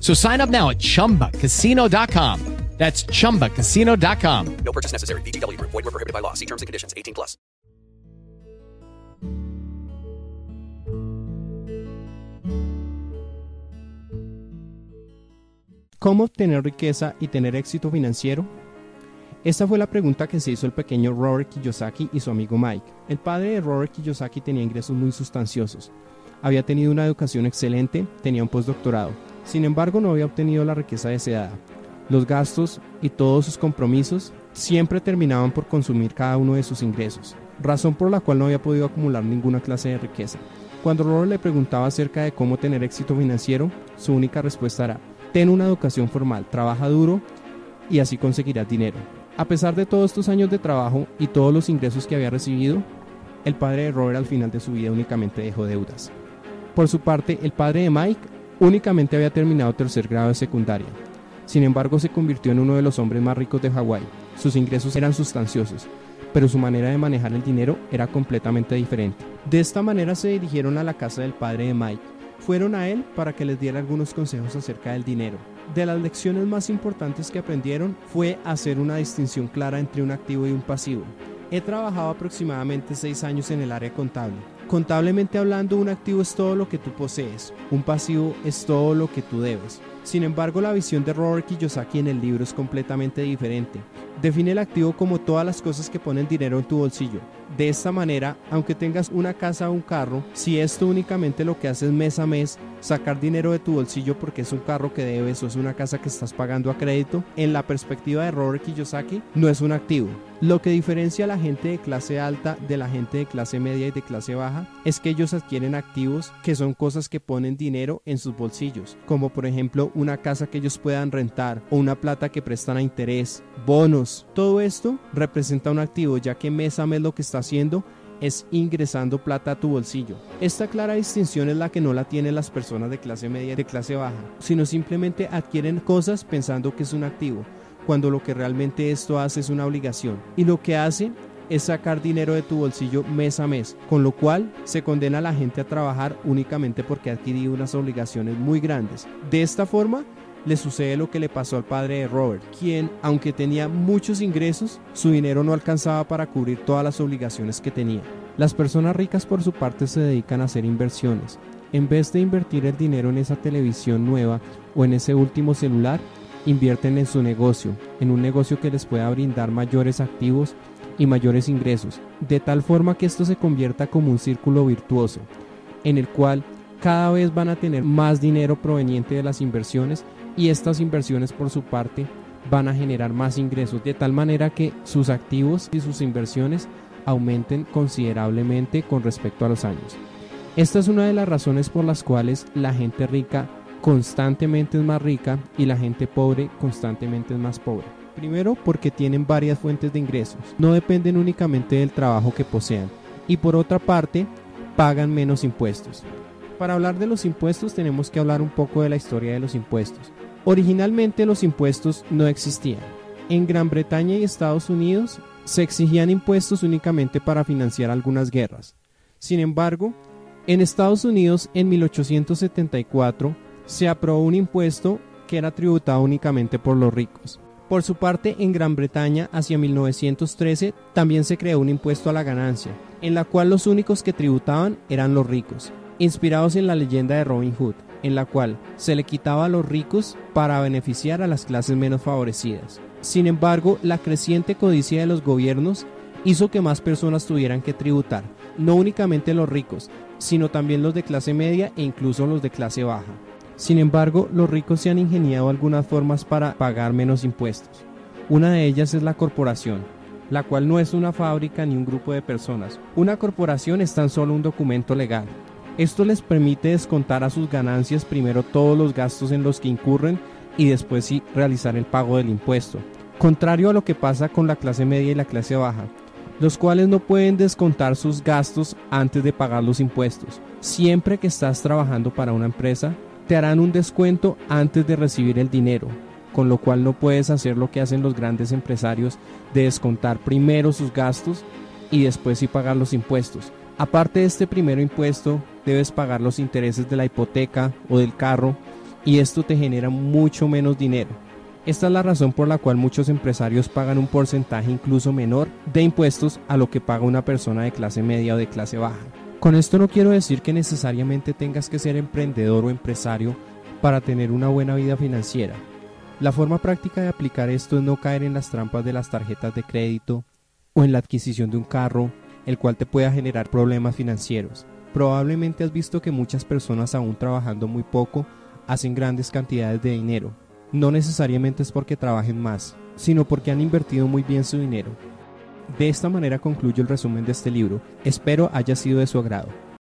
So sign up now at chumbacasino.com. That's chumbacasino.com. No purchase necessary. VGW Group. Void were prohibited by law. See terms and conditions. 18 plus. ¿Cómo obtener riqueza y tener éxito financiero? Esta fue la pregunta que se hizo el pequeño Robert Kiyosaki y su amigo Mike. El padre de Robert Kiyosaki tenía ingresos muy sustanciosos. Había tenido una educación excelente, tenía un postdoctorado. Sin embargo, no había obtenido la riqueza deseada. Los gastos y todos sus compromisos siempre terminaban por consumir cada uno de sus ingresos, razón por la cual no había podido acumular ninguna clase de riqueza. Cuando Robert le preguntaba acerca de cómo tener éxito financiero, su única respuesta era, ten una educación formal, trabaja duro y así conseguirás dinero. A pesar de todos estos años de trabajo y todos los ingresos que había recibido, el padre de Robert al final de su vida únicamente dejó deudas. Por su parte, el padre de Mike únicamente había terminado tercer grado de secundaria. Sin embargo, se convirtió en uno de los hombres más ricos de Hawái. Sus ingresos eran sustanciosos, pero su manera de manejar el dinero era completamente diferente. De esta manera se dirigieron a la casa del padre de Mike. Fueron a él para que les diera algunos consejos acerca del dinero. De las lecciones más importantes que aprendieron fue hacer una distinción clara entre un activo y un pasivo. He trabajado aproximadamente seis años en el área contable. Contablemente hablando, un activo es todo lo que tú posees, un pasivo es todo lo que tú debes. Sin embargo, la visión de Robert Kiyosaki en el libro es completamente diferente. Define el activo como todas las cosas que ponen dinero en tu bolsillo. De esta manera, aunque tengas una casa o un carro, si esto únicamente lo que haces mes a mes, sacar dinero de tu bolsillo porque es un carro que debes o es una casa que estás pagando a crédito, en la perspectiva de Robert Kiyosaki, no es un activo. Lo que diferencia a la gente de clase alta de la gente de clase media y de clase baja es que ellos adquieren activos que son cosas que ponen dinero en sus bolsillos, como por ejemplo una casa que ellos puedan rentar o una plata que prestan a interés, bonos. Todo esto representa un activo ya que mes a mes lo que está haciendo es ingresando plata a tu bolsillo. Esta clara distinción es la que no la tienen las personas de clase media y de clase baja, sino simplemente adquieren cosas pensando que es un activo cuando lo que realmente esto hace es una obligación. Y lo que hace es sacar dinero de tu bolsillo mes a mes, con lo cual se condena a la gente a trabajar únicamente porque ha adquirido unas obligaciones muy grandes. De esta forma, le sucede lo que le pasó al padre de Robert, quien, aunque tenía muchos ingresos, su dinero no alcanzaba para cubrir todas las obligaciones que tenía. Las personas ricas por su parte se dedican a hacer inversiones. En vez de invertir el dinero en esa televisión nueva o en ese último celular, invierten en su negocio, en un negocio que les pueda brindar mayores activos y mayores ingresos, de tal forma que esto se convierta como un círculo virtuoso, en el cual cada vez van a tener más dinero proveniente de las inversiones y estas inversiones por su parte van a generar más ingresos, de tal manera que sus activos y sus inversiones aumenten considerablemente con respecto a los años. Esta es una de las razones por las cuales la gente rica constantemente es más rica y la gente pobre constantemente es más pobre. Primero porque tienen varias fuentes de ingresos, no dependen únicamente del trabajo que posean y por otra parte pagan menos impuestos. Para hablar de los impuestos tenemos que hablar un poco de la historia de los impuestos. Originalmente los impuestos no existían. En Gran Bretaña y Estados Unidos se exigían impuestos únicamente para financiar algunas guerras. Sin embargo, en Estados Unidos en 1874 se aprobó un impuesto que era tributado únicamente por los ricos. Por su parte, en Gran Bretaña, hacia 1913, también se creó un impuesto a la ganancia, en la cual los únicos que tributaban eran los ricos, inspirados en la leyenda de Robin Hood, en la cual se le quitaba a los ricos para beneficiar a las clases menos favorecidas. Sin embargo, la creciente codicia de los gobiernos hizo que más personas tuvieran que tributar, no únicamente los ricos, sino también los de clase media e incluso los de clase baja. Sin embargo, los ricos se han ingeniado algunas formas para pagar menos impuestos. Una de ellas es la corporación, la cual no es una fábrica ni un grupo de personas. Una corporación es tan solo un documento legal. Esto les permite descontar a sus ganancias primero todos los gastos en los que incurren y después sí realizar el pago del impuesto. Contrario a lo que pasa con la clase media y la clase baja, los cuales no pueden descontar sus gastos antes de pagar los impuestos. Siempre que estás trabajando para una empresa, te harán un descuento antes de recibir el dinero, con lo cual no puedes hacer lo que hacen los grandes empresarios de descontar primero sus gastos y después sí pagar los impuestos. Aparte de este primero impuesto, debes pagar los intereses de la hipoteca o del carro y esto te genera mucho menos dinero. Esta es la razón por la cual muchos empresarios pagan un porcentaje incluso menor de impuestos a lo que paga una persona de clase media o de clase baja. Con esto no quiero decir que necesariamente tengas que ser emprendedor o empresario para tener una buena vida financiera. La forma práctica de aplicar esto es no caer en las trampas de las tarjetas de crédito o en la adquisición de un carro, el cual te pueda generar problemas financieros. Probablemente has visto que muchas personas aún trabajando muy poco hacen grandes cantidades de dinero, no necesariamente es porque trabajen más, sino porque han invertido muy bien su dinero. De esta manera concluyo el resumen de este libro. Espero haya sido de su agrado.